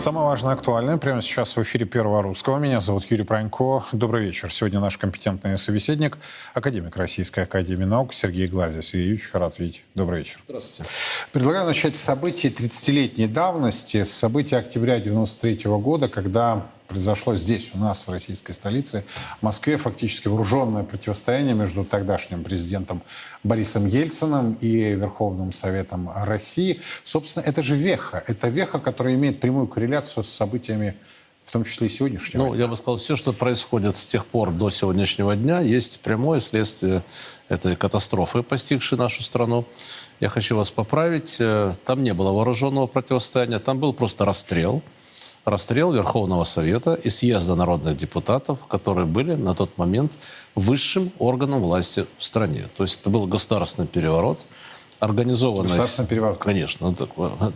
Самое важное, актуальное прямо сейчас в эфире Первого Русского. Меня зовут Юрий Пронько. Добрый вечер. Сегодня наш компетентный собеседник, академик Российской Академии Наук Сергей Глазев. Сергей Юрьевич, рад видеть. Добрый вечер. Здравствуйте. Предлагаю начать с событий 30-летней давности, с событий октября 93 года, когда произошло здесь, у нас, в российской столице, в Москве, фактически вооруженное противостояние между тогдашним президентом Борисом Ельциным и Верховным Советом России. Собственно, это же веха. Это веха, которая имеет прямую корреляцию с событиями в том числе и сегодняшнего. Ну, я бы сказал, все, что происходит с тех пор до сегодняшнего дня, есть прямое следствие этой катастрофы, постигшей нашу страну. Я хочу вас поправить. Э, там не было вооруженного противостояния, там был просто расстрел – расстрел Верховного Совета и съезда народных депутатов, которые были на тот момент высшим органом власти в стране. То есть это был государственный переворот, организованный... Государственный переворот? Конечно. Это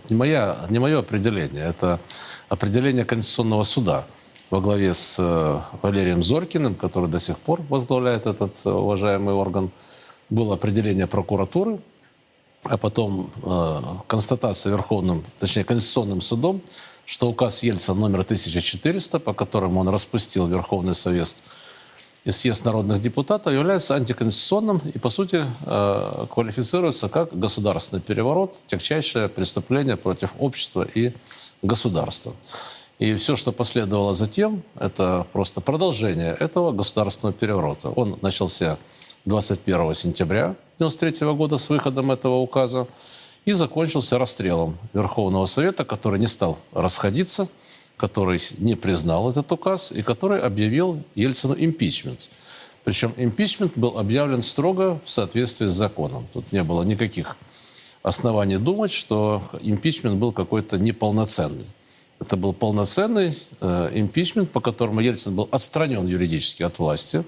не, моя, не мое определение, это определение Конституционного суда во главе с э, Валерием Зорькиным, который до сих пор возглавляет этот э, уважаемый орган. Было определение прокуратуры, а потом э, констатация Верховным, точнее, Конституционным судом, что указ Ельцина номер 1400, по которому он распустил Верховный Совет и съезд народных депутатов, является антиконституционным и, по сути, э, квалифицируется как государственный переворот, тягчайшее преступление против общества и государства. И все, что последовало затем, это просто продолжение этого государственного переворота. Он начался 21 сентября 1993 года с выходом этого указа и закончился расстрелом Верховного Совета, который не стал расходиться, который не признал этот указ и который объявил Ельцину импичмент. Причем импичмент был объявлен строго в соответствии с законом. Тут не было никаких оснований думать, что импичмент был какой-то неполноценный. Это был полноценный э, импичмент, по которому Ельцин был отстранен юридически от власти.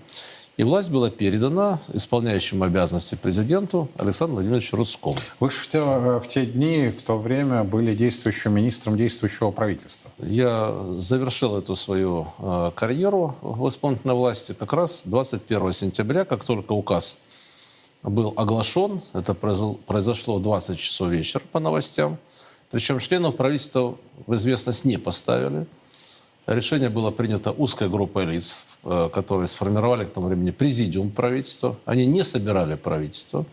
И власть была передана исполняющему обязанности президенту Александру Владимировичу Рудскому. Вы же в те, в те дни, в то время были действующим министром действующего правительства. Я завершил эту свою э, карьеру в исполнительной власти как раз 21 сентября, как только указ был оглашен. Это произошло в 20 часов вечера по новостям. Причем членов правительства в известность не поставили. Решение было принято узкой группой лиц, э, которые сформировали к тому времени президиум правительства. Они не собирали правительство.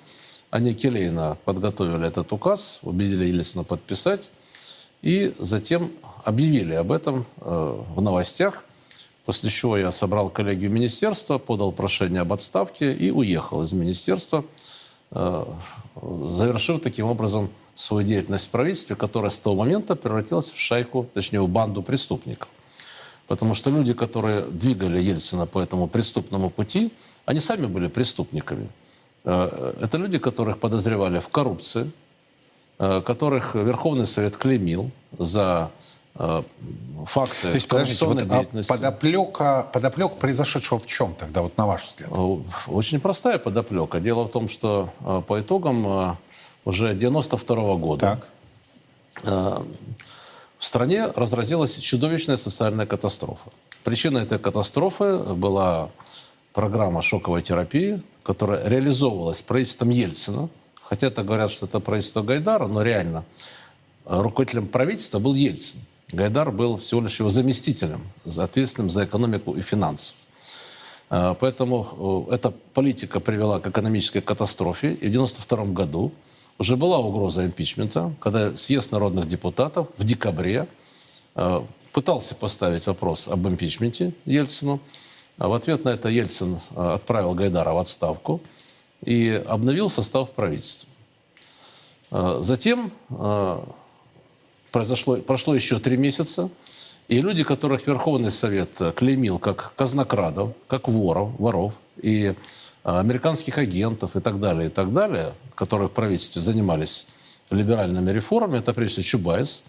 Они келейно подготовили этот указ, убедили Ельцина подписать. И затем объявили об этом э, в новостях. После чего я собрал коллегию министерства, подал прошение об отставке и уехал из министерства, э, завершив таким образом свою деятельность в правительстве, которая с того момента превратилась в шайку, точнее, в банду преступников. Потому что люди, которые двигали Ельцина по этому преступному пути, они сами были преступниками. Э, это люди, которых подозревали в коррупции, э, которых Верховный Совет клеймил за э, факты То есть, подождите, вот, деятельности. А подоплека, подоплека произошедшего в чем тогда, вот на ваш взгляд? Очень простая подоплека. Дело в том, что по итогам уже 92 -го года так в стране разразилась чудовищная социальная катастрофа. Причиной этой катастрофы была программа шоковой терапии, которая реализовывалась правительством Ельцина. Хотя это говорят, что это правительство Гайдара, но реально руководителем правительства был Ельцин. Гайдар был всего лишь его заместителем, ответственным за экономику и финансы. А, поэтому э, эта политика привела к экономической катастрофе. И в 1992 году уже была угроза импичмента, когда съезд народных депутатов в декабре э, пытался поставить вопрос об импичменте Ельцину. А в ответ на это Ельцин э, отправил Гайдара в отставку и обновил состав правительства. Э, затем произошло, прошло еще три месяца, и люди, которых Верховный Совет клеймил как казнокрадов, как воров, воров и американских агентов и так далее, и так далее, которые в правительстве занимались либеральными реформами, это прежде всего Чубайс,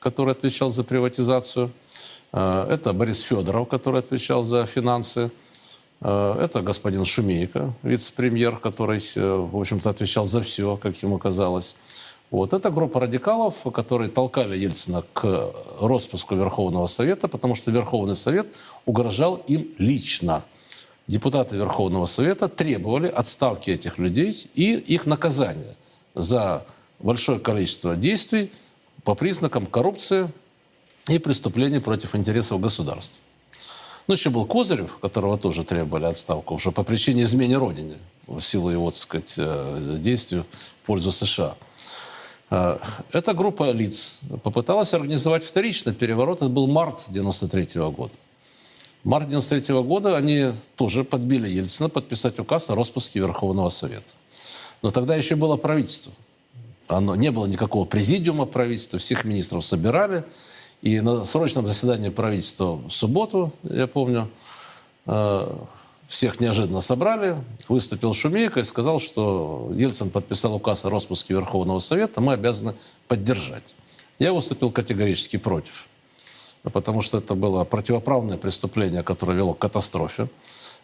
который отвечал за приватизацию, э, это Борис Федоров, который отвечал за финансы, э, это господин Шумейко, вице-премьер, который, э, в общем-то, отвечал за все, как ему казалось. Вот. Это группа радикалов, которые толкали Ельцина к распуску Верховного Совета, потому что Верховный Совет угрожал им лично депутаты Верховного Совета требовали отставки этих людей и их наказания за большое количество действий по признакам коррупции, и преступлений против интересов государства. Ну, еще был Козырев, которого тоже требовали отставку уже по причине измены Родине, в силу его, так сказать, э, действий в пользу США. Э, эта группа лиц попыталась организовать вторично переворот. Это был март 93 года. Март 93 года они тоже подбили Ельцина подписать указ о распуске Верховного Совета. Но тогда еще было правительство. Оно, не было никакого президиума правительства, всех министров собирали. И на срочном заседании правительства в субботу, я помню, э, всех неожиданно собрали, выступил Шумейко и сказал, что Ельцин подписал указ о распуске Верховного Совета, мы обязаны поддержать. Я выступил категорически против, потому что это было противоправное преступление, которое вело к катастрофе.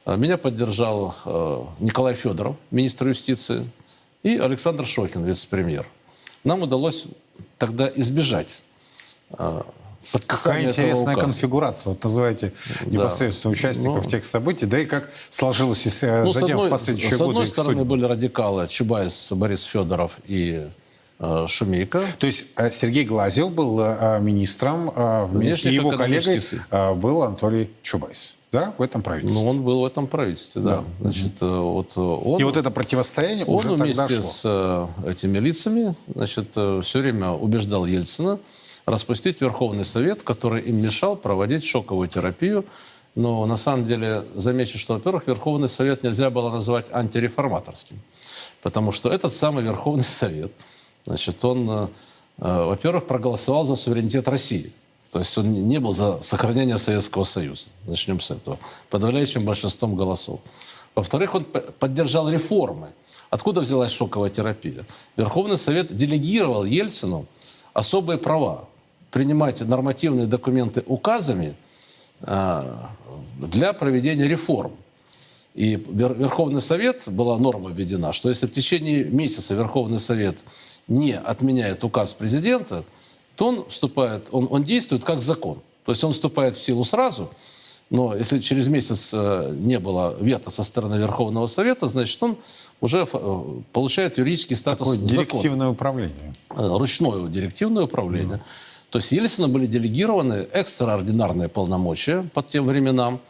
Э, меня поддержал э, Николай Федоров, министр юстиции, и Александр Шокин, вице-премьер. Нам удалось тогда избежать Какая интересная конфигурация. Вот называете непосредственно да. участников ну, тех событий, да и как сложилось э, ну, затем одной, в последующие годы. С одной стороны судьбы. были радикалы Чубайс, Борис Федоров и э, Шумейко. То есть э, Сергей Глазев был э, министром, э, вместе и его коллегой э, был Анатолий Чубайс. Да, в этом правительстве. Ну, он был в этом правительстве, да. да. Значит, вот он, и вот это противостояние он уже вместе тогда шло. с этими лицами, значит, все время убеждал Ельцина, распустить Верховный Совет, который им мешал проводить шоковую терапию. Но на самом деле замечу, что, во-первых, Верховный Совет нельзя было назвать антиреформаторским, потому что этот самый Верховный Совет, значит, он, э, э, во-первых, проголосовал за суверенитет России. То есть он не был за сохранение Советского Союза. Начнем с этого. Подавляющим большинством голосов. Во-вторых, он поддержал реформы. Откуда взялась шоковая терапия? Верховный Совет делегировал Ельцину особые права принимать нормативные документы указами а, для проведения реформ. И Верховный Совет была норма введена, что если в течение месяца Верховный Совет не отменяет указ президента, то он вступает, он, он действует как закон. То есть он вступает в силу сразу, но если через месяц э, не было вето со стороны Верховного Совета, значит, он уже э, получает юридический статус Такое директивное закона. управление. Э, ручное директивное управление. Mm. То есть Ельцину были делегированы экстраординарные полномочия под тем временам,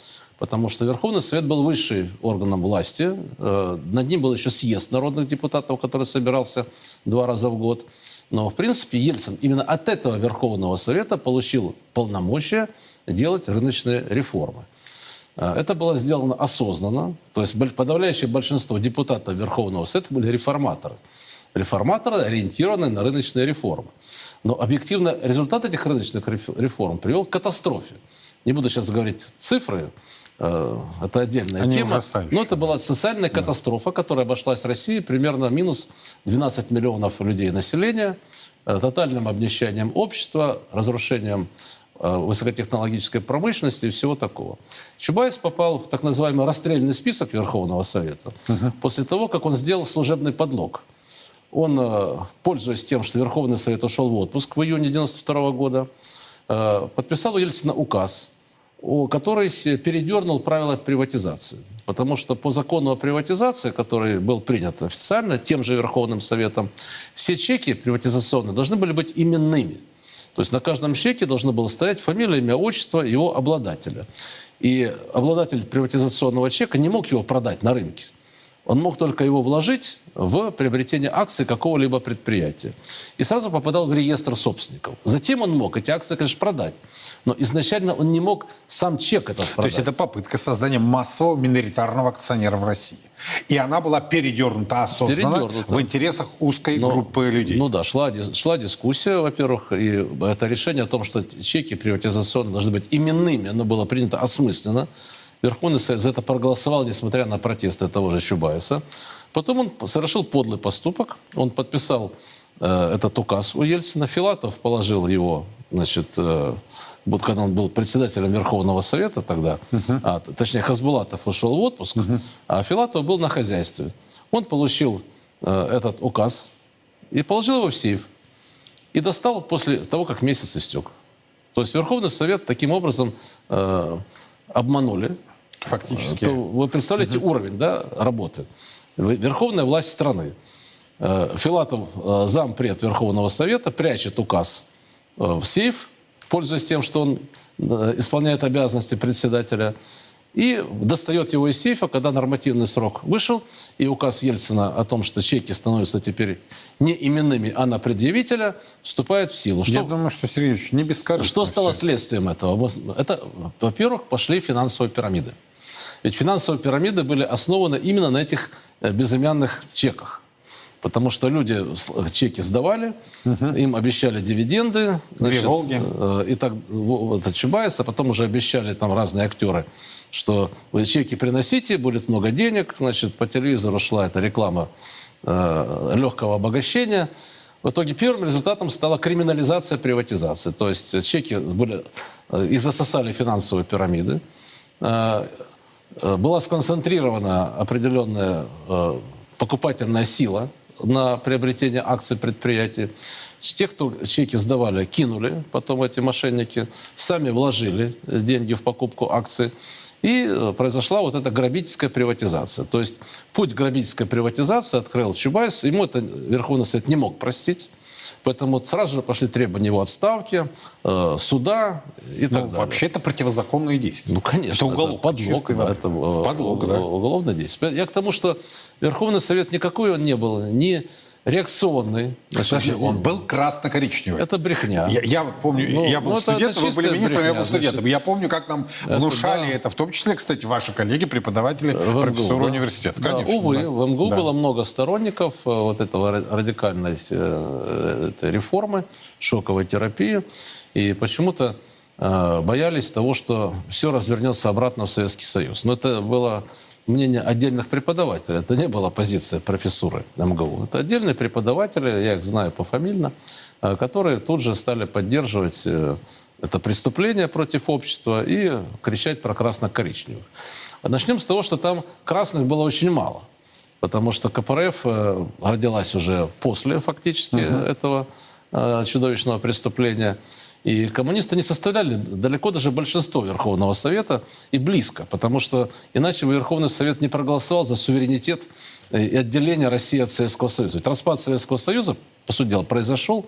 потому что Верховный Совет был высший органом власти. Э, над ним был еще съезд народных депутатов, который собирался два раза в год. Но, в принципе, Ельцин именно от этого Верховного Совета получил полномочия делать рыночные реформы. Э, это было сделано осознанно. То есть подавляющее большинство депутатов Верховного Совета были реформаторы. Реформаторы, ориентированные на рыночные реформы. Но объективно результат этих рыночных реформ привел к катастрофе. Не буду сейчас говорить цифры, это отдельная Они тема. Но это была социальная да. катастрофа, которая обошлась России примерно минус 12 миллионов людей населения, э, тотальным обнищанием общества, разрушением э, высокотехнологической промышленности и всего такого. Чубайс попал в так называемый расстрельный список Верховного Совета угу. после того, как он сделал служебный подлог – он, э, пользуясь тем, что Верховный Совет ушел в отпуск в июне 1992 года, э, подписал у Ельцина указ, который передернул правила приватизации. Потому что по закону о приватизации, который был принят официально тем же Верховным Советом, все чеки приватизационные должны были быть именными. То есть на каждом чеке должно было стоять фамилия, имя, отчество его обладателя. И обладатель приватизационного чека не мог его продать на рынке. Он мог только его вложить в приобретение акций какого-либо предприятия. И сразу попадал в реестр собственников. Затем он мог эти акции, конечно, продать. Но изначально он не мог сам чек этот продать. То есть это попытка создания массового миноритарного акционера в России. И она была передернута осознанно передернута. в интересах узкой Но, группы людей. Ну да, шла, шла дискуссия, во-первых, и это решение о том, что чеки приватизационные должны быть именными, оно было принято осмысленно. Верховный Совет за это проголосовал, несмотря на протесты того же Чубайса. Потом он совершил подлый поступок. Он подписал э, этот указ у Ельцина. Филатов положил его, значит, э, вот когда он был председателем Верховного Совета тогда, uh-huh. а, точнее, Хасбулатов ушел в отпуск, uh-huh. а Филатов был на хозяйстве. Он получил э, этот указ и положил его в сейф. И достал после того, как месяц истек. То есть Верховный Совет таким образом э, обманули Фактически. То вы представляете угу. уровень да, работы. Верховная власть страны. Э, Филатов, э, зампред Верховного Совета, прячет указ э, в сейф, пользуясь тем, что он исполняет обязанности председателя, и достает его из сейфа, когда нормативный срок вышел, и указ Ельцина о том, что чеки становятся теперь не именными, а на предъявителя, вступает в силу. Что, Я думаю, что, Сергей не бескорыстно. Что стало следствием этого? Это, во-первых, пошли финансовые пирамиды. Ведь финансовые пирамиды были основаны именно на этих э, безымянных чеках. Потому что люди чеки сдавали, угу. им обещали дивиденды. Две значит, «Волги». Э, и так вот, Чубайс, а потом уже обещали там разные актеры, что вы чеки приносите, будет много денег. Значит, по телевизору шла эта реклама э, легкого обогащения. В итоге первым результатом стала криминализация приватизации. То есть чеки были, э, и засосали финансовые пирамиды. Э, была сконцентрирована определенная э, покупательная сила – на приобретение акций предприятий. Те, кто чеки сдавали, кинули потом эти мошенники, сами вложили деньги в покупку акций. И э, произошла вот эта грабительская приватизация. То есть путь грабительской приватизации открыл Чубайс. Ему это Верховный Совет не мог простить. Поэтому сразу же пошли требования его отставки, э, суда и ну, так далее. Вообще это противозаконные действия. Ну, конечно. Это уголовка. Это подлог, да, это э, подлог, да. уголовное действие. Я к тому, что Верховный Совет никакой он не был, ни реакционный. Значит, Подожди, он был красно-коричневый. Это брехня. Я, я вот помню, ну, я был ну, студентом, вы были министром, брехня, я был студентом. Значит, я помню, как нам это, внушали да. это, в том числе, кстати, ваши коллеги, преподаватели, в профессоры да. университета. Да, Конечно, увы, да. в МГУ да. было много сторонников э, вот этого радикальной э, этой реформы, шоковой терапии. И почему-то э, боялись того, что все развернется обратно в Советский Союз. Но это было мнение отдельных преподавателей. Это не была позиция профессуры МГУ. Это отдельные преподаватели, я их знаю пофамильно, э, которые тут же стали поддерживать э, это преступление против общества и кричать про красно-коричневых. Начнем с того, что там красных было очень мало. Потому что КПРФ э, родилась уже после фактически угу. этого чудовищного преступления. И коммунисты не составляли далеко даже большинство Верховного Совета и близко, потому что иначе бы Верховный Совет не проголосовал за суверенитет э, и отделение России от Советского Союза. Ведь распад Советского Союза, по сути дела, произошел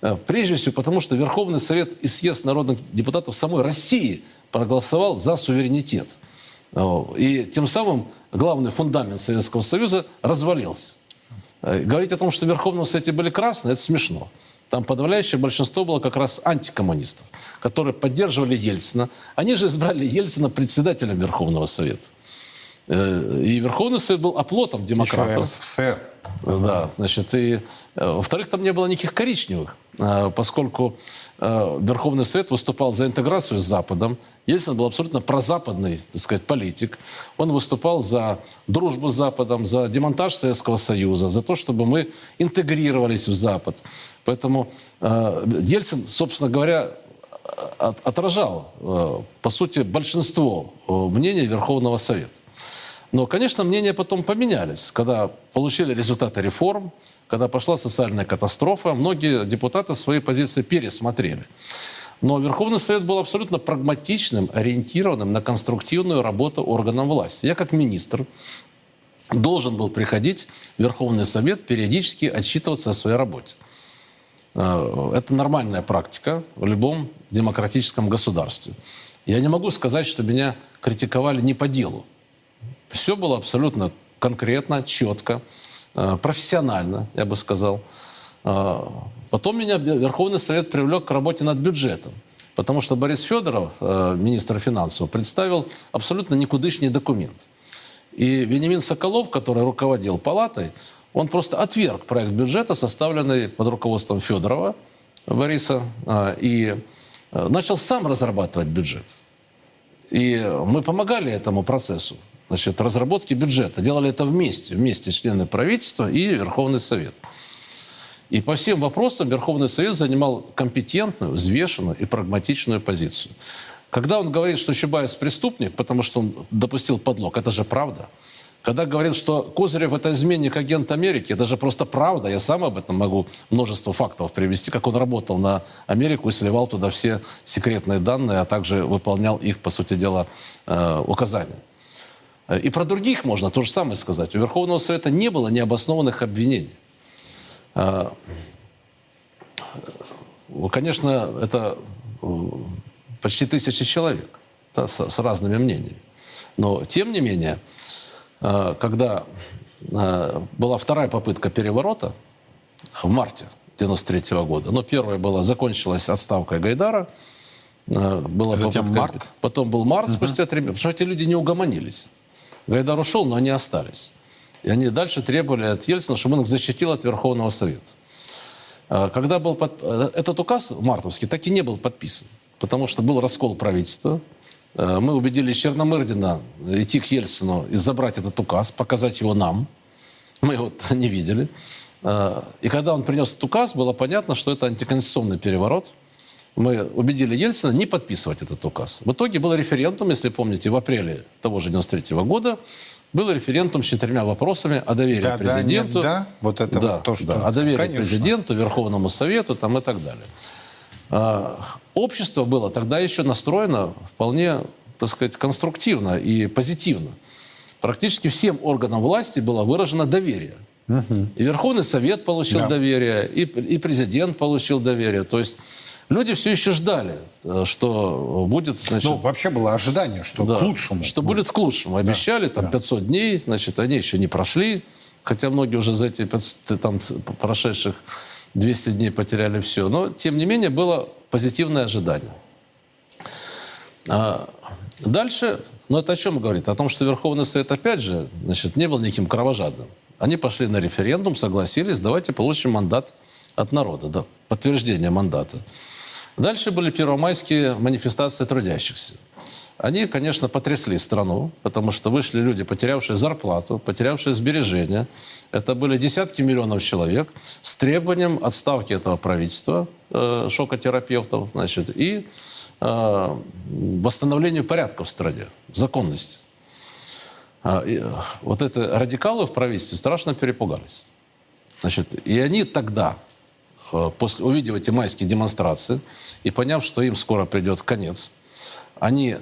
э, прежде всего потому, что Верховный Совет и съезд народных депутатов самой России проголосовал за суверенитет. И тем самым главный фундамент Советского Союза развалился. Э, говорить о том, что в Верховном Совете были красные, это смешно. Там подавляющее большинство было как раз антикоммунистов, которые поддерживали Ельцина. Они же избрали Ельцина председателем Верховного Совета. Э, и Верховный Совет был оплотом демократов. Еще. Да, значит, и, э, во-вторых, там не было никаких коричневых, э, поскольку Верховный Совет выступал за интеграцию с Западом. Ельцин был абсолютно прозападный, так сказать, политик. Он выступал за дружбу с Западом, за демонтаж Советского Союза, за то, чтобы мы интегрировались в Запад. Поэтому Ельцин, собственно говоря, отражал, по сути, большинство мнений Верховного Совета. Но, конечно, мнения потом поменялись. Когда получили результаты реформ, когда пошла социальная катастрофа, многие депутаты свои позиции пересмотрели. Но Верховный Совет был абсолютно прагматичным, ориентированным на конструктивную работу органов власти. Я как министр должен был приходить в Верховный Совет, периодически отчитываться о своей работе. Э, это нормальная практика в любом демократическом государстве. Я не могу сказать, что меня критиковали не по делу. Все было абсолютно конкретно, четко, э, профессионально, я бы сказал. Э, потом меня Верховный Совет привлек к работе над бюджетом. Потому что Борис Федоров, э, министр финансов, представил абсолютно никудышний документ. И Вениамин Соколов, который руководил палатой, он просто отверг проект бюджета, составленный под руководством Федорова Бориса, и начал сам разрабатывать бюджет. И мы помогали этому процессу значит, разработки бюджета. Делали это вместе, вместе члены правительства и Верховный Совет. И по всем вопросам Верховный Совет занимал компетентную, взвешенную и прагматичную позицию. Когда он говорит, что Чубайс преступник, потому что он допустил подлог, это же правда. Когда говорит, что Козырев это изменник агент Америки, это же просто правда. Я сам об этом могу множество фактов привести, как он работал на Америку и сливал туда все секретные данные, а также выполнял их, по сути дела, э, указания. И про других можно то же самое сказать. У Верховного Совета не было необоснованных обвинений. А, конечно, это почти тысячи человек да, с, с разными мнениями. Но, тем не менее, э, когда э, была вторая попытка переворота в марте 93 года, но первая была, закончилась отставкой Гайдара, э, была Затем попытка, март? Потом был март угу. спустя три месяца. Потому что эти люди не угомонились. Гайдар ушел, но они остались. И они дальше требовали от Ельцина, чтобы он их защитил от Верховного Совета. Когда был под... этот указ мартовский, так и не был подписан, потому что был раскол правительства, Э, мы убедили Черномырдина идти к Ельцину и забрать этот указ, показать его нам. Мы его не видели. Э, и когда он принес этот указ, было понятно, что это антиконституционный переворот. Мы убедили Ельцина не подписывать этот указ. В итоге был референдум, если помните, в апреле того же 93 -го года. Был референдум с четырьмя вопросами о доверии да, президенту. Да, да, вот это да, вот то, что... Да, о доверии Конечно. президенту, Верховному Совету там, и так далее. А, общество было тогда еще настроено вполне, так сказать, конструктивно и позитивно. Практически всем органам власти было выражено доверие. Угу. И Верховный Совет получил да. доверие, и, и президент получил доверие. То есть люди все еще ждали, э, что будет... Значит, ну, вообще было ожидание, что да, к лучшему. Что будет к лучшему. Обещали да, там да. 500 дней, значит, они еще не прошли. Хотя многие уже за эти 500, там, прошедших 200 дней потеряли все. Но, тем не менее, было позитивное ожидание. А дальше, ну это о чем говорит? О том, что Верховный Совет, опять же, значит, не был никаким кровожадным. Они пошли на референдум, согласились, давайте получим мандат от народа, да, подтверждение мандата. Дальше были первомайские манифестации трудящихся. Они, конечно, потрясли страну, потому что вышли люди, потерявшие зарплату, потерявшие сбережения. Это были десятки миллионов человек с требованием отставки этого правительства, э, шокотерапевтов, значит, и э, восстановлению порядка в стране, законности. А, и, вот это радикалы в правительстве страшно перепугались. Значит, и они тогда, э, после, увидев эти майские демонстрации и поняв, что им скоро придет конец, они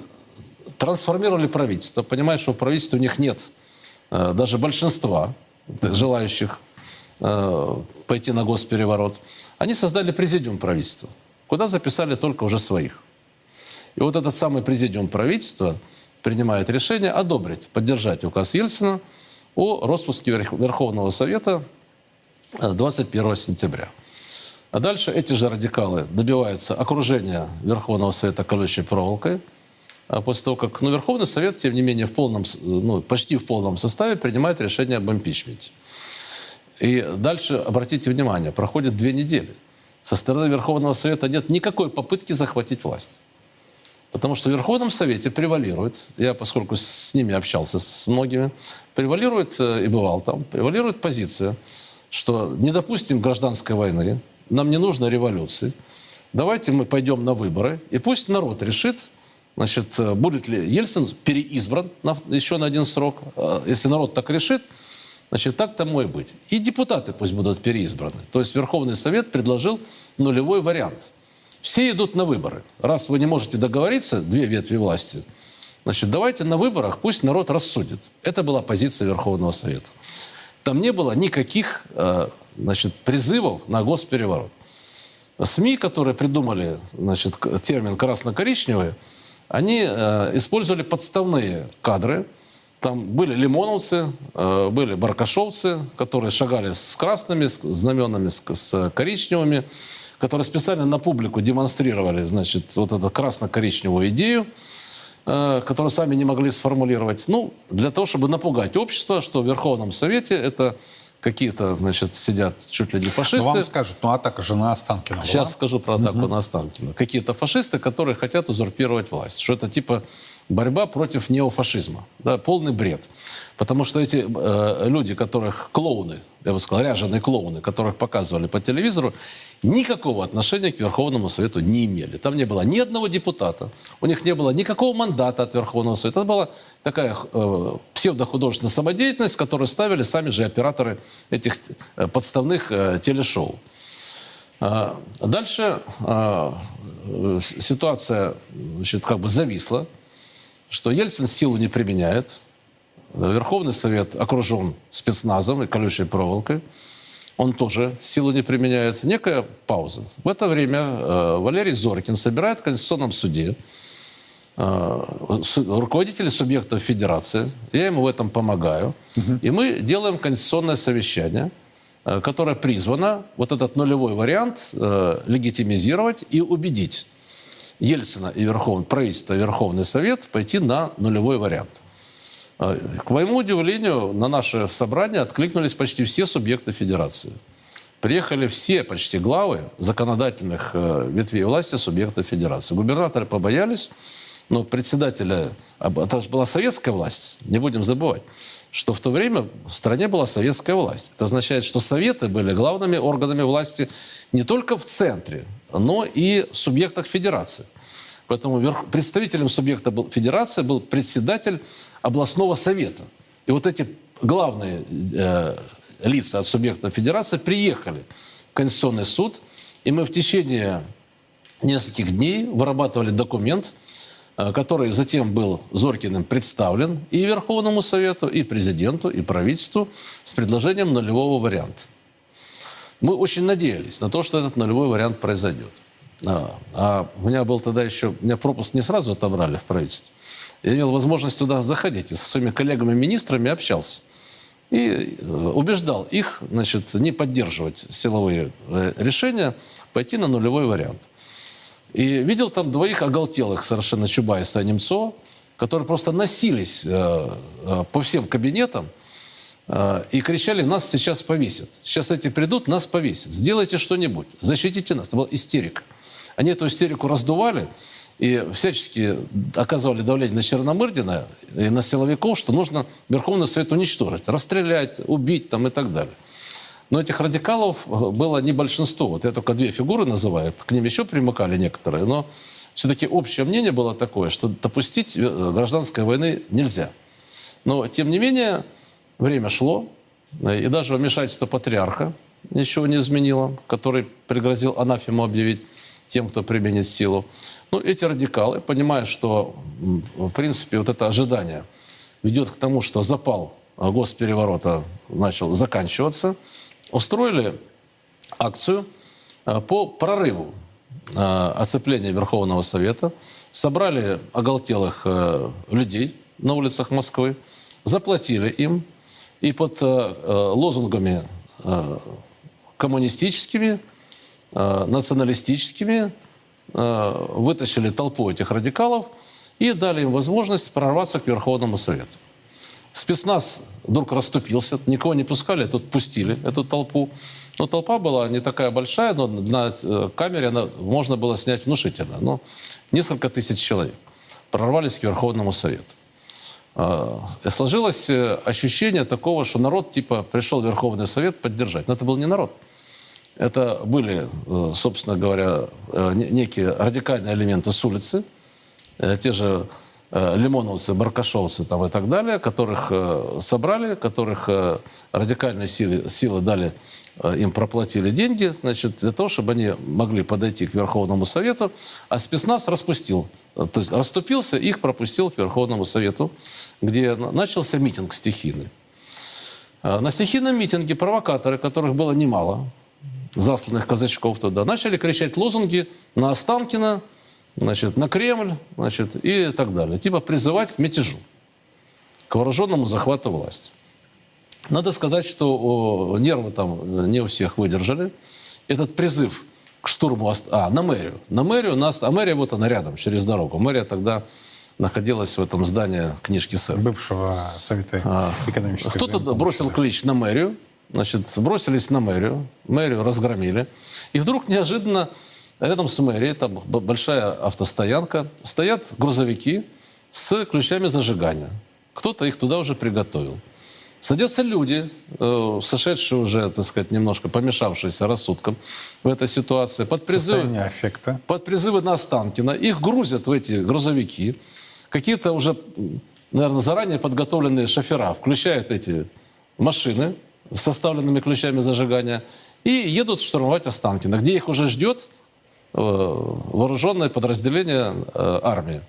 трансформировали правительство, понимая, что в правительстве у них нет э, даже большинства желающих э, пойти на госпереворот, они создали президиум правительства, куда записали только уже своих. И вот этот самый президиум правительства принимает решение одобрить, поддержать указ Ельцина о распуске Верховного Совета 21 э, сентября. А дальше эти же радикалы добиваются окружения Верховного Совета колючей проволокой, а после того, как ну, Верховный Совет, тем не менее, в полном, ну, почти в полном составе принимает решение об импичменте. И дальше, обратите внимание, проходит две недели. Со стороны Верховного Совета нет никакой попытки захватить власть. Потому что в Верховном Совете превалирует, я поскольку с ними общался, с многими, превалирует, э, и бывал там, превалирует позиция, что не допустим гражданской войны, нам не нужно революции, давайте мы пойдем на выборы, и пусть народ решит, Значит, э, будет ли Ельцин переизбран на, еще на один срок? А, если народ так решит, значит, так тому и быть. И депутаты пусть будут переизбраны. То есть Верховный Совет предложил нулевой вариант. Все идут на выборы. Раз вы не можете договориться, две ветви власти, значит, давайте на выборах пусть народ рассудит. Это была позиция Верховного Совета. Там не было никаких э, значит, призывов на госпереворот. СМИ, которые придумали значит, термин «красно-коричневые», они э, использовали подставные кадры. Там были лимоновцы, э, были баркашовцы, которые шагали с красными с знаменами, с, с коричневыми, которые специально на публику демонстрировали, значит, вот эту красно-коричневую идею, э, которую сами не могли сформулировать. Ну, для того, чтобы напугать общество, что в Верховном Совете это какие-то, значит, сидят чуть ли не фашисты. Но вам скажут, ну атака же на Останкино была. Сейчас скажу про атаку угу. на Останкино. Какие-то фашисты, которые хотят узурпировать власть. Что это типа борьба против неофашизма. Да, полный бред. Потому что эти э, люди, которых клоуны, я бы сказал, ряженые клоуны, которых показывали по телевизору, никакого отношения к Верховному Совету не имели. Там не было ни одного депутата, у них не было никакого мандата от Верховного Совета. Это была такая э, псевдохудожественная самодеятельность, которую ставили сами же операторы этих э, подставных э, телешоу. А, дальше э, ситуация значит, как бы зависла что Ельцин силу не применяет, Верховный Совет окружен спецназом и колючей проволокой. Он тоже силу не применяет, некая пауза. В это время э, Валерий Зоркин собирает в Конституционном суде э, руководителей субъектов федерации. Я ему в этом помогаю. Угу. И мы делаем конституционное совещание, э, которое призвано вот этот нулевой вариант э, легитимизировать и убедить Ельцина и Верховный, правительство и Верховный Совет пойти на нулевой вариант. А, к моему удивлению, на наше собрание откликнулись почти все субъекты федерации. Приехали все почти главы законодательных э, ветвей власти субъектов федерации. Губернаторы побоялись, но председателя... Это же была советская власть, не будем забывать, что в то время в стране была советская власть. Это означает, что советы были главными органами власти не только в центре, но и в субъектах федерации. Поэтому представителем субъекта федерации был председатель областного совета. И вот эти главные э, лица от субъекта федерации приехали в Конституционный суд, и мы в течение нескольких дней вырабатывали документ, э, который затем был Зоркиным представлен и Верховному Совету, и президенту, и правительству с предложением нулевого варианта. Мы очень надеялись на то, что этот нулевой вариант произойдет. А, а у меня был тогда еще, у меня пропуск не сразу отобрали в правительстве. Я имел возможность туда заходить и со своими коллегами-министрами общался. И э, убеждал их значит, не поддерживать силовые э, решения, пойти на нулевой вариант. И видел там двоих оголтелых совершенно Чубайса и Немцова, которые просто носились э, по всем кабинетам и кричали, нас сейчас повесят. Сейчас эти придут, нас повесят. Сделайте что-нибудь, защитите нас. Это был истерика. Они эту истерику раздували и всячески оказывали давление на Черномырдина и на силовиков, что нужно Верховный Совет уничтожить, расстрелять, убить там, и так далее. Но этих радикалов было не большинство. Вот я только две фигуры называю, к ним еще примыкали некоторые, но все-таки общее мнение было такое, что допустить э, гражданской войны нельзя. Но, тем не менее, время шло, и даже вмешательство патриарха ничего не изменило, который пригрозил анафему объявить тем, кто применит силу. Ну, эти радикалы, понимая, что, в принципе, вот это ожидание ведет к тому, что запал госпереворота начал заканчиваться, устроили акцию э, по прорыву э, оцепления Верховного Совета, собрали оголтелых людей на улицах Москвы, заплатили им, и под лозунгами коммунистическими Э, националистическими, э, вытащили толпу этих радикалов и дали им возможность прорваться к Верховному Совету. Спецназ вдруг расступился, никого не пускали, тут пустили эту толпу. Но толпа была не такая большая, но на э, камере она, можно было снять внушительно. Но несколько тысяч человек прорвались к Верховному Совету. И сложилось ощущение такого, что народ типа пришел в Верховный Совет поддержать. Но это был не народ. Это были, э, собственно говоря, э, некие радикальные элементы с улицы, э, те же лимоновцы, баркашовцы там и так далее, которых собрали, которых радикальные силы, силы дали, им проплатили деньги, значит, для того, чтобы они могли подойти к Верховному Совету, а спецназ распустил, то есть расступился, их пропустил к Верховному Совету, где начался митинг стихийный. На стихийном митинге провокаторы, которых было немало, засланных казачков туда, начали кричать лозунги на Останкина, значит, на Кремль значит, и так далее. Типа призывать к мятежу, к вооруженному захвату власти. Надо сказать, что нервы там не у всех выдержали. Этот призыв к штурму... А, на мэрию. На мэрию нас... А мэрия вот она рядом, через дорогу. Мэрия тогда находилась в этом здании книжки СЭР. Бывшего Совета а, экономического Кто-то бросил клич на мэрию, Значит, бросились на мэрию, мэрию разгромили. И вдруг неожиданно рядом с мэрией, там большая автостоянка, стоят грузовики с ключами зажигания. Кто-то их туда уже приготовил. Садятся люди, э, сошедшие уже, так сказать, немножко помешавшиеся рассудком в этой ситуации, под призывы, аффекта. под призывы на Останкино. Их грузят в эти грузовики. Какие-то уже, наверное, заранее подготовленные шофера включают эти машины, с составленными ключами зажигания и едут штурмовать Останкино, где их уже ждет э, вооруженное подразделение э, армии.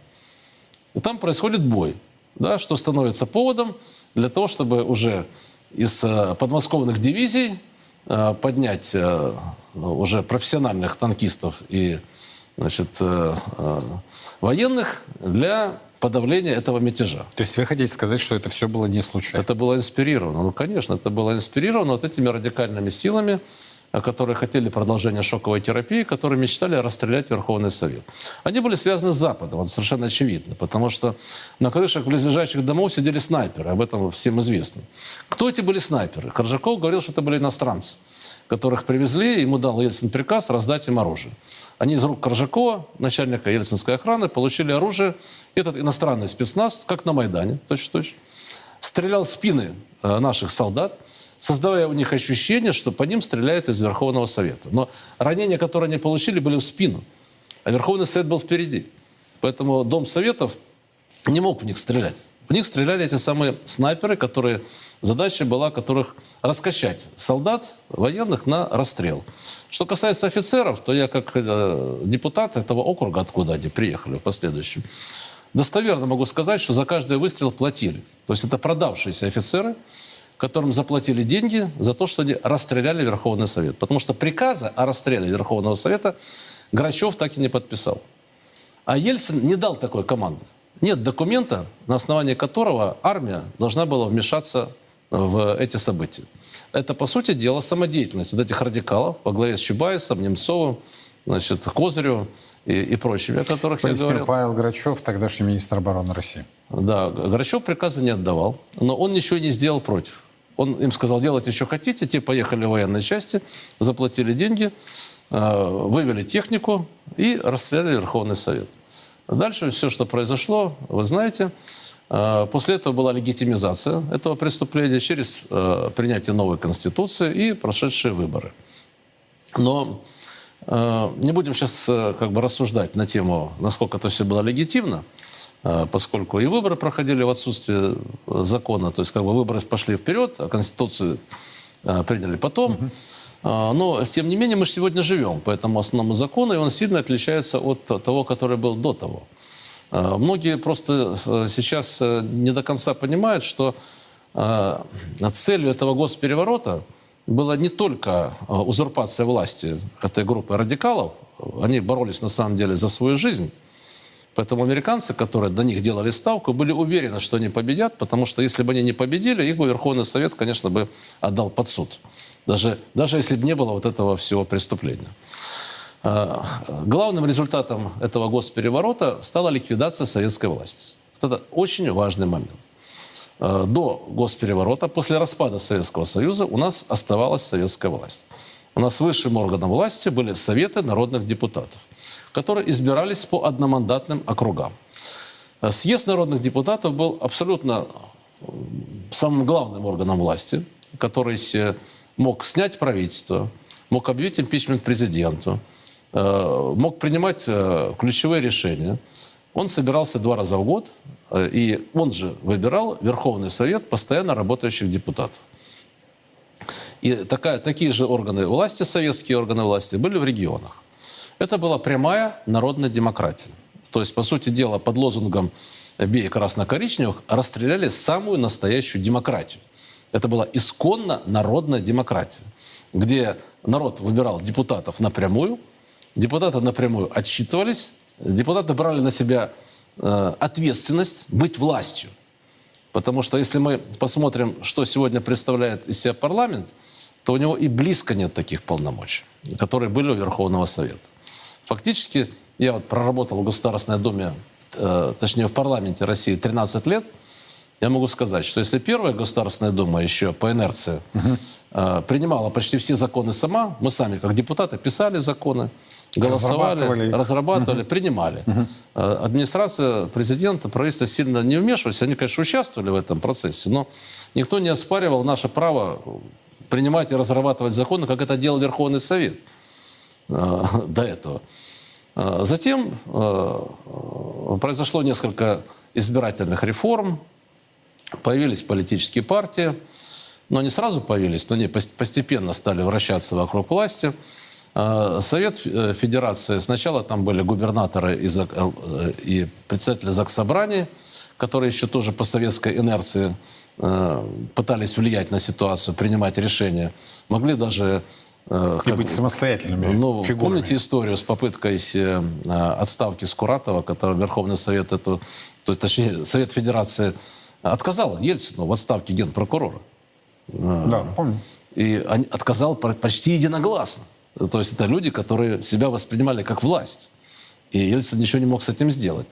И там происходит бой, да, что становится поводом для того, чтобы уже из э, подмосковных дивизий поднять уже профессиональных танкистов и значит, военных для подавления этого мятежа. То есть вы хотите сказать, что это все было не случайно? Это было инспирировано. Ну, конечно, это было инспирировано вот этими радикальными силами, э, которые хотели продолжения шоковой терапии, которые мечтали расстрелять Верховный Совет. Они были связаны с Западом, это совершенно очевидно, потому что на крышах близлежащих домов сидели снайперы, об этом всем известно. Кто эти были снайперы? Коржаков говорил, что это были иностранцы которых привезли, ему дал Ельцин приказ раздать им оружие. Они из рук Коржакова, начальника ельцинской охраны, получили оружие. Этот иностранный спецназ, как на Майдане, точно-точно, стрелял в спины э, наших солдат, создавая у них ощущение, что по ним стреляет из Верховного Совета. Но ранения, которые они получили, были в спину, а Верховный Совет был впереди. Поэтому Дом Советов не мог в них стрелять. В них стреляли эти самые снайперы, которые задача была которых раскачать солдат военных на расстрел. Что касается офицеров, то я как э, депутат этого округа, откуда они приехали в последующем, достоверно могу сказать, что за каждый выстрел платили. То есть это продавшиеся офицеры, которым заплатили деньги за то, что они расстреляли Верховный Совет. Потому что приказа о расстреле Верховного Совета Грачев так и не подписал. А Ельцин не дал такой команды. Нет документа, на основании которого армия должна была вмешаться в эти события. Это, по сути дела, самодеятельность вот этих радикалов во главе с Чубайсом, Немцовым, значит, Козыревым и, и прочими, о которых Пояснил я говорил. Павел Грачев, тогдашний министр обороны России. Да, Грачев приказа не отдавал, но он ничего не сделал против. Он им сказал, делайте, что хотите. Те поехали в военные части, заплатили деньги, э, вывели технику и расстреляли Верховный Совет. Дальше все, что произошло, вы знаете. Э, после этого была легитимизация этого преступления через э, принятие новой конституции и прошедшие выборы. Но э, не будем сейчас как бы рассуждать на тему, насколько это все было легитимно, поскольку и выборы проходили в отсутствие закона, то есть как бы выборы пошли вперед, а конституцию приняли потом. Угу. Но, тем не менее, мы же сегодня живем по этому основному закону, и он сильно отличается от того, который был до того. А, многие просто э, сейчас э, не до конца понимают, что целью этого госпереворота была не только узурпация власти этой группы радикалов, они боролись на самом деле за свою жизнь, Поэтому американцы, которые до них делали ставку, были уверены, что они победят, потому что если бы они не победили, их бы Верховный Совет, конечно, бы отдал под суд. Даже, даже если бы не было вот этого всего преступления. Э, главным результатом этого госпереворота стала ликвидация советской власти. Это очень важный момент. Э, до госпереворота, после распада Советского Союза, у нас оставалась советская власть. У нас высшим органом власти были советы народных депутатов, которые избирались по одномандатным округам. Э, съезд народных депутатов был абсолютно самым главным органом власти, который мог снять правительство, мог объявить импичмент президенту, мог принимать э, ключевые решения. Он собирался два раза в год, э, и он же выбирал Верховный Совет постоянно работающих депутатов. И такая, такие же органы власти, советские органы власти, были в регионах. Это была прямая народная демократия. То есть, по сути дела, под лозунгом «бей красно-коричневых» расстреляли самую настоящую демократию. Это была исконно народная демократия, где народ выбирал депутатов напрямую – Депутаты напрямую отчитывались, депутаты брали на себя э, ответственность быть властью. Потому что если мы посмотрим, что сегодня представляет из себя парламент, то у него и близко нет таких полномочий, которые были у Верховного Совета. Фактически, я вот проработал в Государственной Думе, э, точнее в парламенте России 13 лет, я могу сказать, что если первая Государственная Дума еще по инерции э, принимала почти все законы сама, мы сами как депутаты писали законы, голосовали, разрабатывали, разрабатывали принимали. Угу. Администрация президента, правительство сильно не вмешивались. Они, конечно, участвовали в этом процессе, но никто не оспаривал наше право принимать и разрабатывать законы, как это делал Верховный Совет э, до этого. Э, затем произошло несколько избирательных реформ, появились политические партии, но не сразу появились, но они постепенно стали вращаться вокруг власти. А, Совет э, Федерации, сначала там были губернаторы и, э, и председатели Заксобраний, которые еще тоже по советской инерции э, пытались влиять на ситуацию, принимать решения, могли даже и быть самостоятельными ну, фигурами. Помните историю с попыткой отставки Скуратова, который Верховный Совет, эту, то, точнее, Совет Федерации отказал Ельцину в отставке генпрокурора? Да, помню. И отказал почти единогласно. То есть это люди, которые себя воспринимали как власть. И Ельцин ничего не мог с этим сделать.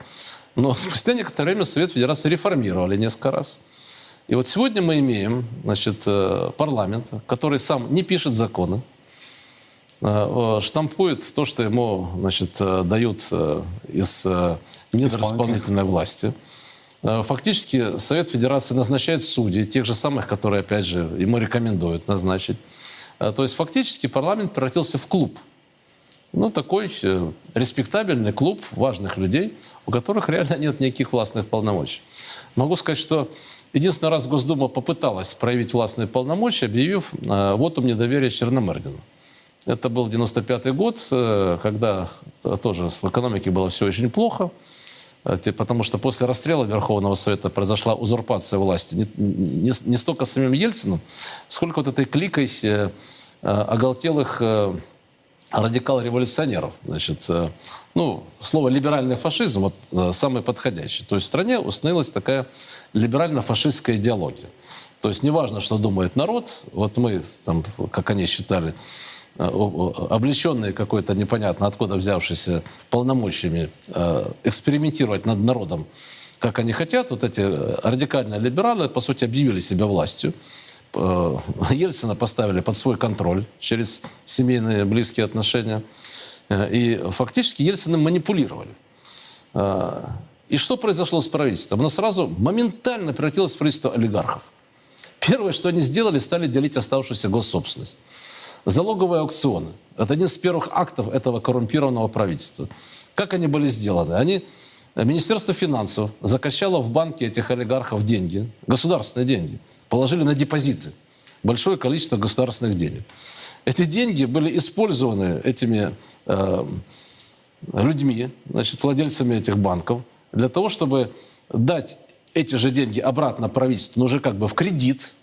Но спустя некоторое время Совет Федерации реформировали несколько раз. И вот сегодня мы имеем значит, э, парламент, который сам не пишет законы, э, штампует то, что ему значит, э, дают из недр исполнительной власти. Фактически Совет Федерации назначает судей, тех же самых, которые, опять же, ему рекомендуют назначить. То есть фактически парламент превратился в клуб – ну, такой э, респектабельный клуб важных людей, у которых реально нет никаких властных полномочий. Могу сказать, что единственный раз Госдума попыталась проявить властные полномочия, объявив э, вотум недоверия Черномырдину. Это был 95 год, э, когда тоже в экономике было все очень плохо, потому что после расстрела Верховного Совета произошла узурпация власти не, не, не столько самим Ельцином, сколько вот этой кликой э, э, оголтелых э, радикал-революционеров. Значит, э, ну, слово «либеральный фашизм» вот, э, самый подходящий. То есть в стране установилась такая либерально-фашистская идеология. То есть неважно, что думает народ, вот мы, там, как они считали, э, облеченные какой-то непонятно откуда взявшиеся полномочиями экспериментировать над народом, как они хотят, вот эти радикальные либералы, по сути, объявили себя властью. Э, Ельцина поставили под свой контроль через семейные близкие отношения. Э, и фактически Ельциным манипулировали. Э, и что произошло с правительством? Оно сразу моментально превратилось в правительство олигархов. Первое, что они сделали, стали делить оставшуюся госсобственность. Залоговые аукционы. Это один из первых актов этого коррумпированного правительства. Как они были сделаны? Они, Министерство финансов закачало в банки этих олигархов деньги, государственные деньги – положили на депозиты большое количество государственных денег. Эти деньги были использованы этими э, людьми, значит, владельцами этих банков, для того, чтобы дать эти же деньги обратно правительству, но уже как бы в кредит,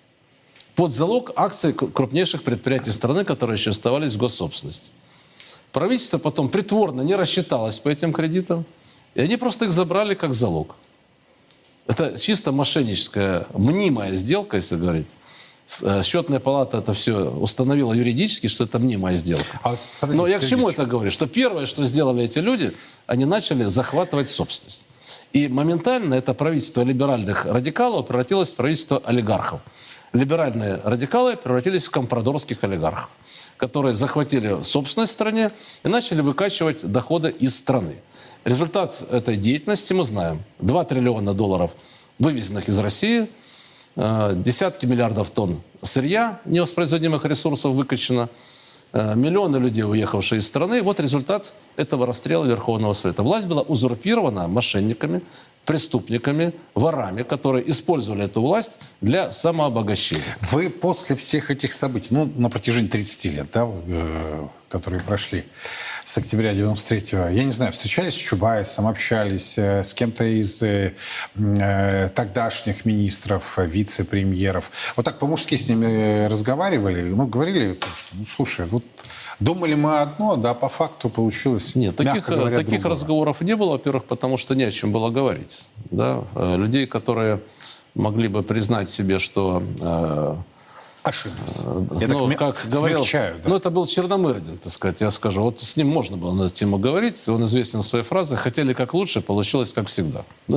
под залог акций крупнейших предприятий страны, которые еще оставались в госсобственности. Правительство потом притворно не рассчиталось по этим кредитам, и они просто их забрали как залог. Это чисто мошенническая, мнимая сделка, если говорить. Э, счетная палата это все установила юридически, что это мнимая сделка. А, Но я к чему это говорю? Что первое, что сделали эти люди, они начали захватывать собственность. И моментально это правительство либеральных радикалов превратилось в правительство олигархов. Либеральные радикалы превратились в компрадорских олигархов, которые захватили собственность в стране и начали выкачивать доходы из страны. Результат этой деятельности мы знаем. 2 триллиона долларов вывезенных из России, э, десятки миллиардов тонн сырья невоспроизводимых ресурсов выкачано, э, миллионы людей, уехавшие из страны. Вот результат этого расстрела Верховного Совета. Власть была узурпирована мошенниками, преступниками, ворами, которые использовали эту власть для самообогащения. Вы после всех этих событий, ну, на протяжении 30 лет, да, э, которые прошли с октября 93-го, я не знаю, встречались с Чубайсом, общались э, с кем-то из э, э, тогдашних министров, вице-премьеров. Вот так по-мужски с ними разговаривали, ну, говорили, что, ну, слушай, вот Думали мы одно, да, по факту получилось. Нет, таких, говоря, таких другого. разговоров не было, во-первых, потому что не о чем было говорить. Да? Людей, которые могли бы признать себе, что ошиблись. Я ну, так как говорил, да? ну, это был Черномырдин, так сказать, я скажу. Вот с ним можно было на эту тему говорить. Он известен своей фразой «хотели как лучше, получилось как всегда».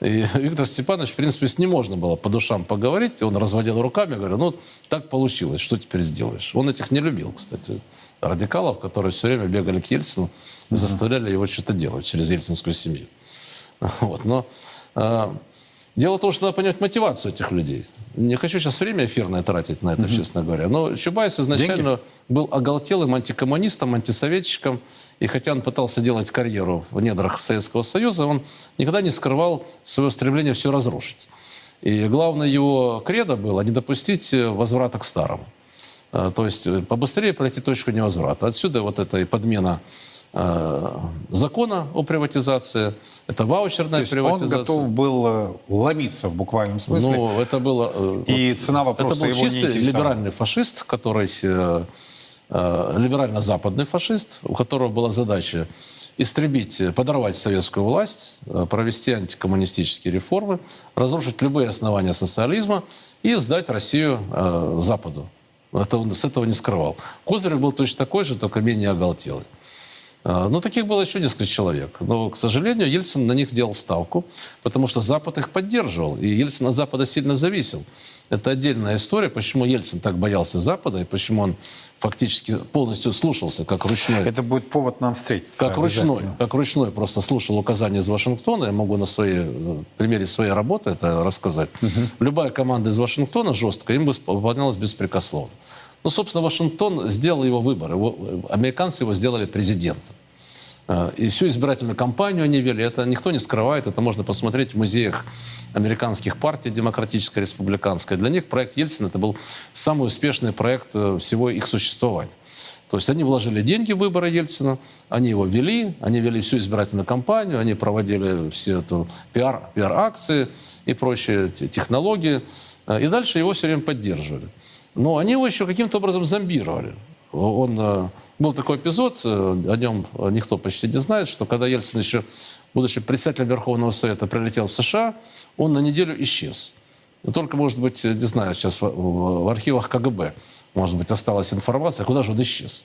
И Виктор Степанович, в принципе, с ним можно было по душам поговорить. Он разводил руками, говорил, ну, так получилось, что теперь сделаешь? Он этих не любил, кстати, радикалов, которые все время бегали к Ельцину и заставляли его что-то делать через ельцинскую семью. Вот. Но а, Дело в том, что надо понять мотивацию этих людей. Не хочу сейчас время эфирное тратить на это, угу. честно говоря. Но Чубайс изначально Деньги? был оголтелым антикоммунистом, антисоветчиком. И хотя он пытался делать карьеру в недрах Советского Союза, он никогда не скрывал свое стремление все разрушить. И главное его кредо было не допустить возврата к старому. А, то есть побыстрее пройти точку невозврата. Отсюда вот эта и подмена э, закона о приватизации, это ваучерная То приватизация. он готов был э, ломиться в буквальном смысле. Ну, это было... э, И вот, цена вопроса Это был его чистый либеральный фашист, который... э, э, либерально-западный фашист, у которого была задача истребить, э, подорвать советскую власть, э, провести антикоммунистические реформы, разрушить любые основания социализма и сдать Россию э, Западу. Это он с этого не скрывал. Козырев был точно такой же, только менее оголтелый. А, Ну, таких было еще несколько человек. Но, к сожалению, Ельцин на них делал ставку, потому что Запад их поддерживал. И Ельцин от Запада сильно зависел. Это отдельная история, почему Ельцин так боялся Запада и почему он фактически полностью слушался, как ручной. Это будет повод нам встретиться. Как ручной, как ручной просто слушал указания из Вашингтона. Я могу на своей, э, примере своей работы это рассказать. Любая команда из Вашингтона жесткая, им бы выполнялась беспрекословно. Ну, собственно, Вашингтон сделал его выбор. Его, э, американцы его сделали президентом. Э, И всю избирательную кампанию они вели. Это никто не скрывает. Это можно посмотреть в музеях американских партий, демократической, республиканской. Для них проект Ельцина это был самый успешный проект э, всего их существования. То есть они вложили деньги в выборы Ельцина, они его вели, они вели всю избирательную кампанию, они проводили все эту пиар, пиар-акции и прочие те- технологии. И дальше его все время поддерживали. Но они его еще каким-то образом зомбировали. Он, э, был такой эпизод, э, о нем никто почти не знает, что когда Ельцин еще, будучи председателем Верховного Совета, прилетел в США, он на неделю исчез. Только, может быть, э, не знаю, сейчас в, архивах КГБ, может быть, осталась информация, куда же он исчез.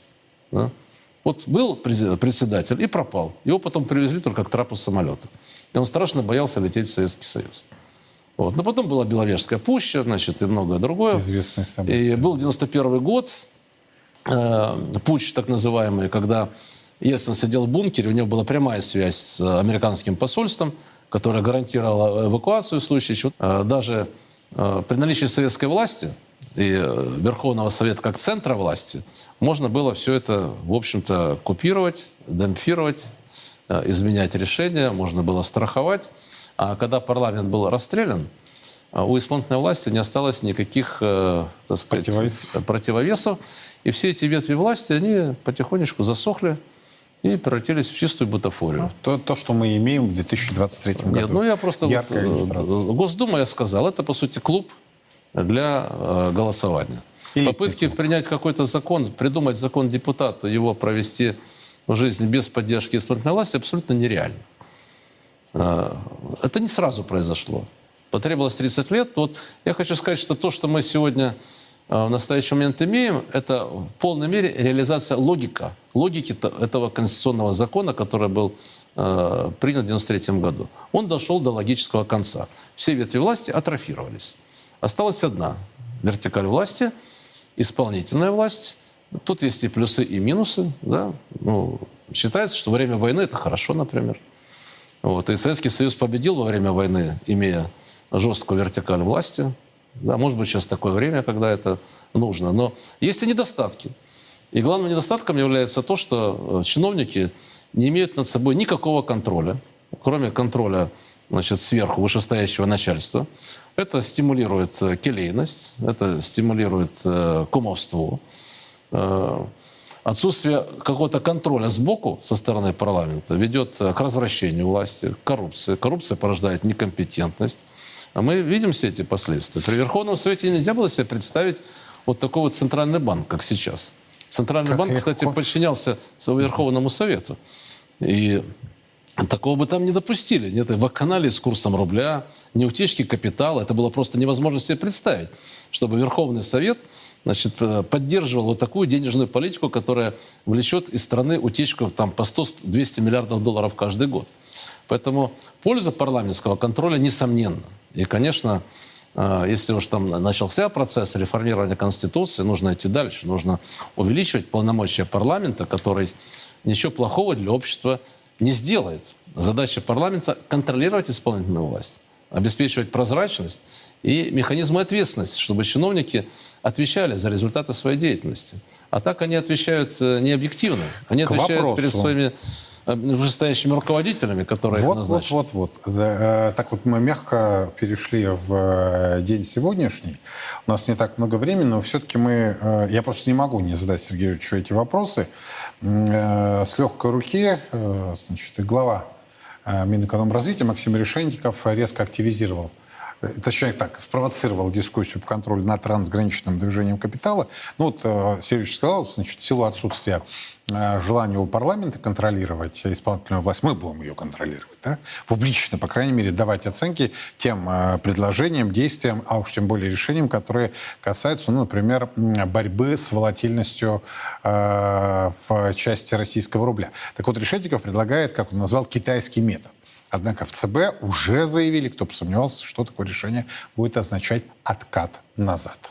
да? Вот был председатель и пропал. Его потом привезли только к трапу самолета. И он страшно боялся лететь в Советский Союз. Вот. Но потом была Беловежская пуща, значит, и многое другое. Известное событие. И был 91 год, э, путч так называемый, когда Ельцин сидел в бункере, у него была прямая связь с американским посольством, которое гарантировало эвакуацию в случае чего. Э, Даже э, при наличии советской власти и э, Верховного Совета как центра власти можно было все это, в общем-то, купировать, демпфировать, э, изменять решения, можно было страховать. А когда парламент был расстрелян, а у исполнительной власти не осталось никаких э, так сказать, Противовесов. противовесов. И все эти ветви власти, они потихонечку засохли и превратились в чистую бутафорию. То, то, что мы имеем в 2023 году. Нет, ну я просто... вот, Яркая э, иллюстрация. Госдума, я сказал, это, по сути, клуб для э, голосования. Элитный Попытки принять какой-то закон, придумать закон депутата, его провести в жизнь без поддержки исполнительной власти абсолютно нереально. Э, Это не сразу произошло. Потребовалось 30 лет. Вот я хочу сказать, что то, что мы сегодня э, в настоящий момент имеем, это в полной мере реализация логика, логики то- этого конституционного закона, который был э, принят в 1993 году. Он дошел до логического конца. Все ветви власти атрофировались. Осталась одна вертикаль власти, исполнительная власть. Тут есть и плюсы, и минусы. Да? Ну, считается, что время войны это хорошо, например. Вот. И Советский Союз победил во время войны, имея жесткую вертикаль власти. Да, может быть, сейчас такое время, когда это нужно. Но есть и недостатки. И главным недостатком является то, что э, чиновники не имеют над собой никакого контроля, кроме контроля значит, сверху вышестоящего начальства. Это стимулирует э, келейность, это стимулирует э, кумовство. Отсутствие какого-то контроля сбоку со стороны парламента ведет э, к развращению власти, к коррупции. Коррупция порождает некомпетентность. А мы видим все эти последствия. При Верховном Совете нельзя было себе представить вот такой вот центральный банк, как сейчас. Центральный Как банк, легко. кстати, подчинялся своему Верховному Совету. И такого бы там не допустили. Нет и вакханалии с курсом рубля, ни утечки капитала. Это было просто невозможно себе представить, чтобы Верховный Совет значит, э, поддерживал вот такую денежную политику, которая влечет из страны утечку там, по 100-200 миллиардов долларов каждый год. Поэтому польза парламентского контроля несомненна. И, конечно, э, если уж там начался процесс реформирования Конституции, нужно идти дальше. Нужно увеличивать полномочия парламента, который ничего плохого для общества не сделает. Задача парламента – контролировать исполнительную власть, обеспечивать прозрачность и механизмы ответственности, чтобы чиновники отвечали за результаты своей деятельности. А так они отвечают э, не объективно. Они К отвечают вопросу. перед своими э, вышестоящими руководителями, которые вот, вот, вот, вот. Так вот мы мягко перешли в день сегодняшний. У нас не так много времени, но все-таки мы... Я просто не могу не задать Сергею Ильичу эти вопросы. С легкой руки, значит, и глава Минэкономразвития Максим Решенников резко активизировал точнее так, спровоцировал дискуссию по контролю над трансграничным движением капитала. Ну вот э, Сергеевич сказал, значит, в силу отсутствия э, желания у парламента контролировать исполнительную власть, мы будем ее контролировать, да? публично, по крайней мере, давать оценки тем э, предложениям, действиям, а уж тем более решениям, которые касаются, ну, например, борьбы с волатильностью э, в части российского рубля. Так вот, Решетников предлагает, как он назвал, китайский метод. Однако в ЦБ уже заявили, кто бы сомневался, что такое решение будет означать откат назад.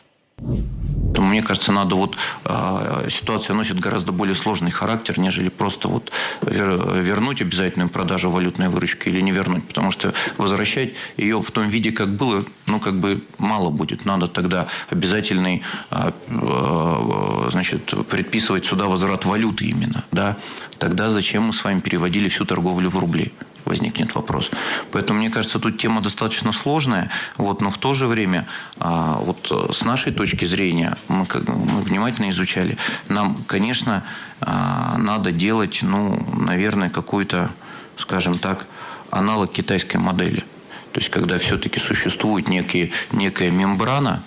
Мне кажется, надо вот э, ситуация носит гораздо более сложный характер, нежели просто вот вер, вернуть обязательную продажу валютной выручки или не вернуть, потому что возвращать ее в том виде, как было, ну как бы мало будет. Надо тогда обязательный, э, э, значит, предписывать сюда возврат валюты именно, да. Тогда зачем мы с вами переводили всю торговлю в рубли? возникнет вопрос. Поэтому, мне кажется, тут тема достаточно сложная, вот, но в то же время, а, вот с нашей точки зрения, мы, как, мы внимательно изучали, нам, конечно, а, надо делать, ну, наверное, какой-то, скажем так, аналог китайской модели. То есть, когда все-таки существует некие, некая мембрана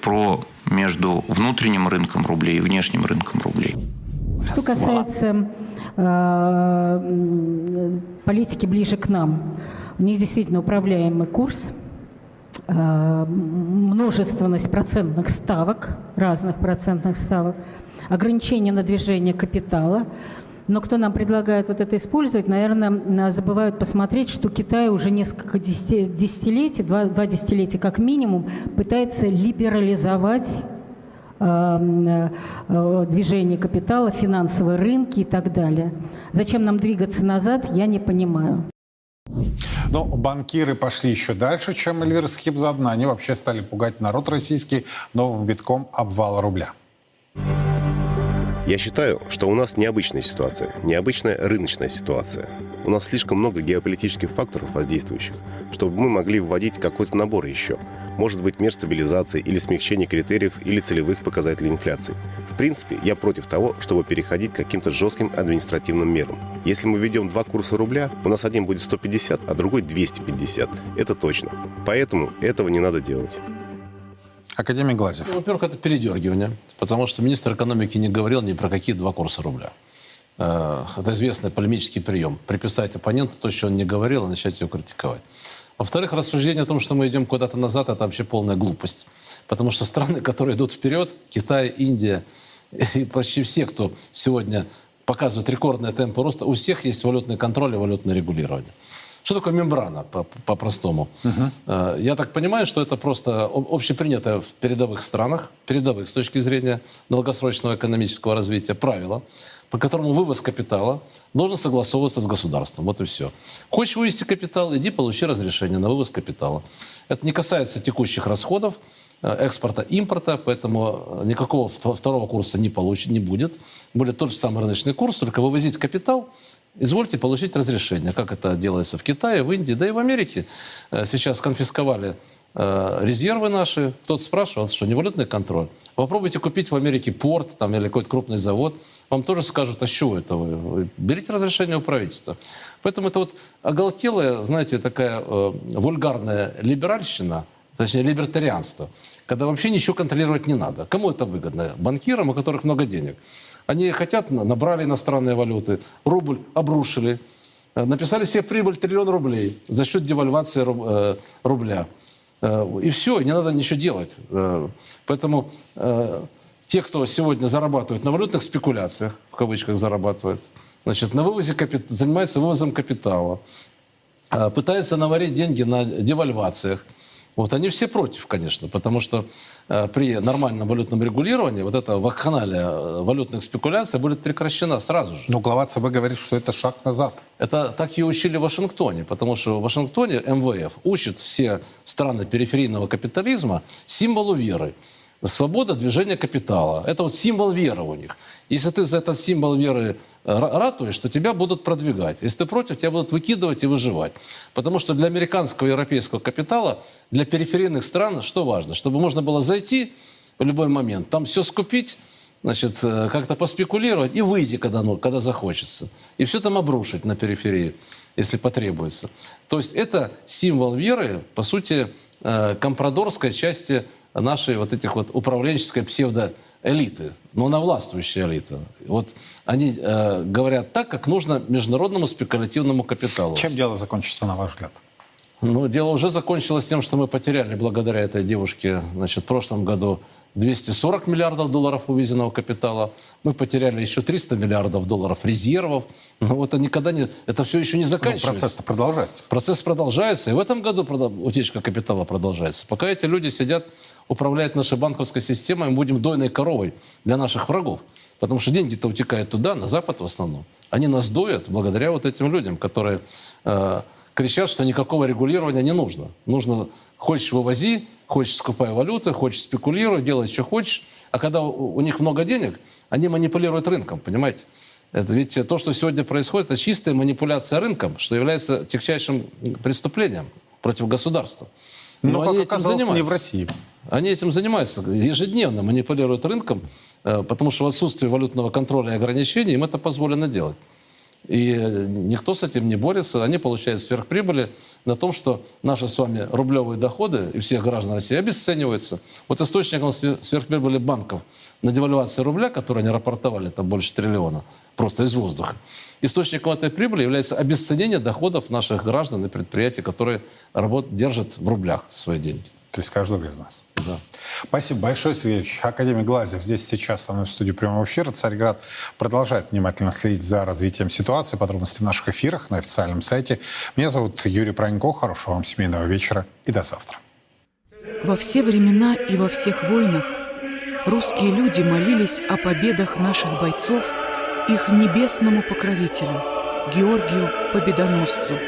про между внутренним рынком рублей и внешним рынком рублей. Что касается э, политики ближе к нам, у них действительно управляемый курс, множественность процентных ставок, разных процентных ставок, ограничение на движение капитала. Но кто нам предлагает вот это использовать, наверное, забывают посмотреть, что Китай уже несколько десятилетий, два, два десятилетия как минимум, пытается либерализовать Э, э, движение капитала, финансовые рынки и так далее. Зачем нам двигаться назад, я не понимаю. Но банкиры пошли еще дальше, чем Эльвира Схибзадна. Они вообще стали пугать народ российский новым витком обвала рубля. Я считаю, что у нас необычная ситуация, необычная рыночная ситуация. У нас слишком много геополитических факторов воздействующих, чтобы мы могли вводить какой-то набор еще – может быть мер стабилизации или смягчения критериев или целевых показателей инфляции. В принципе, я против того, чтобы переходить к каким-то жестким административным мерам. Если мы введем два курса рубля, у нас один будет 150, а другой 250. Это точно. Поэтому этого не надо делать. Академик Глазев. Ну, во-первых, это передергивание, потому что министр экономики не говорил ни про какие два курса рубля. Э, это известный полемический прием. Приписать оппоненту то, что он не говорил, и начать его критиковать. Во-вторых, рассуждение о том, что мы идем куда-то назад, это вообще полная глупость. Потому что страны, которые идут вперед, Китай, Индия и почти все, кто сегодня показывают рекордные темпы роста, у всех есть валютный контроль и валютное регулирование. Что такое мембрана по-простому? По угу. Я так понимаю, что это просто общепринятое в передовых странах, передовых с точки зрения долгосрочного экономического развития правило, по которому вывоз капитала должен согласовываться с государством. Вот и все. Хочешь вывести капитал, иди получи разрешение на вывоз капитала. Это не касается текущих расходов, э, экспорта, импорта, поэтому никакого второго курса не, получит, не будет. Будет тот же самый рыночный курс, только вывозить капитал, извольте получить разрешение. Как это делается в Китае, в Индии, да и в Америке. Э, сейчас конфисковали Э, резервы наши. Кто-то спрашивал, что не валютный контроль. Попробуйте купить в Америке порт там, или какой-то крупный завод. Вам тоже скажут, а что это вы? Берите разрешение у правительства. Поэтому это вот оголтелая, знаете, такая э, вульгарная либеральщина, точнее, либертарианство, когда вообще ничего контролировать не надо. Кому это выгодно? Банкирам, у которых много денег. Они хотят, набрали иностранные валюты, рубль обрушили, э, написали себе прибыль триллион рублей за счет девальвации э, рубля. Э, и все, не надо ничего делать. Э, поэтому э, те, кто сегодня зарабатывает на валютных спекуляциях, в кавычках зарабатывает, значит, на вывозе капит... занимается вывозом капитала, пытается наварить деньги на девальвациях, вот они все против, конечно, потому что при нормальном валютном регулировании вот эта вакханалия э, валютных спекуляций будет прекращена сразу же. Но глава ЦБ говорит, что это шаг назад. Это так и учили в Вашингтоне, потому что в Вашингтоне МВФ учит все страны периферийного капитализма символу веры. Свобода движения капитала. Это вот символ веры у них. Если ты за этот символ веры э, ратуешь, то тебя будут продвигать. Если ты против, тебя будут выкидывать и выживать. Потому что для американского и европейского капитала, для периферийных стран, что важно? Чтобы можно было зайти в любой момент, там все скупить, значит, э, как-то поспекулировать и выйти, когда, ну, когда захочется. И все там обрушить на периферии, если потребуется. То есть это символ веры, по сути, компрадорской части нашей вот этих вот управленческой псевдоэлиты, но она властвующая элита. Вот они э, говорят так, как нужно международному спекулятивному капиталу. Чем дело закончится, на ваш взгляд? Ну, дело уже закончилось тем, что мы потеряли благодаря этой девушке, значит, в прошлом году 240 миллиардов долларов увезенного капитала. Мы потеряли еще 300 миллиардов долларов резервов. Ну, вот это никогда не... Это все еще не Ну, заканчивается. процесс продолжается. Процесс продолжается, и в этом году утечка капитала продолжается. Пока эти люди сидят, управляют нашей банковской системой, мы будем дойной коровой для наших врагов. Потому что деньги-то утекают туда, на Запад в основном. Они нас доят благодаря вот этим людям, которые э, кричат, что никакого регулирования не нужно. Нужно, хочешь вывози, хочешь скупай валюты, хочешь спекулируй, делай, что хочешь. А когда у, них много денег, они манипулируют рынком, понимаете? Это ведь то, что сегодня происходит, это чистая манипуляция рынком, что является тягчайшим преступлением против государства. Но, они как этим оказалось, не в занимаются. России. Они этим занимаются ежедневно, манипулируют рынком, э, потому что в отсутствии валютного контроля и ограничений им это позволено делать. И никто с этим не борется. Они получают сверхприбыли на том, что наши с вами рублевые доходы и всех граждан России обесцениваются. Вот источником све- сверхприбыли банков на девальвации рубля, которые они рапортовали, там больше триллиона, просто из воздуха. Источником этой прибыли является обесценение доходов наших граждан и предприятий, которые работ, держат в рублях свои деньги. То есть каждого из нас. Да. Спасибо большое, Сергей Ильич. Академик Глазев здесь сейчас со мной в студии прямого эфира. Царьград продолжает внимательно следить за развитием ситуации. Подробности в наших эфирах на официальном сайте. Меня зовут Юрий Пронько. Хорошего вам семейного вечера и до завтра. Во все времена и во всех войнах русские люди молились о победах наших бойцов их небесному покровителю, Георгию Победоносцу.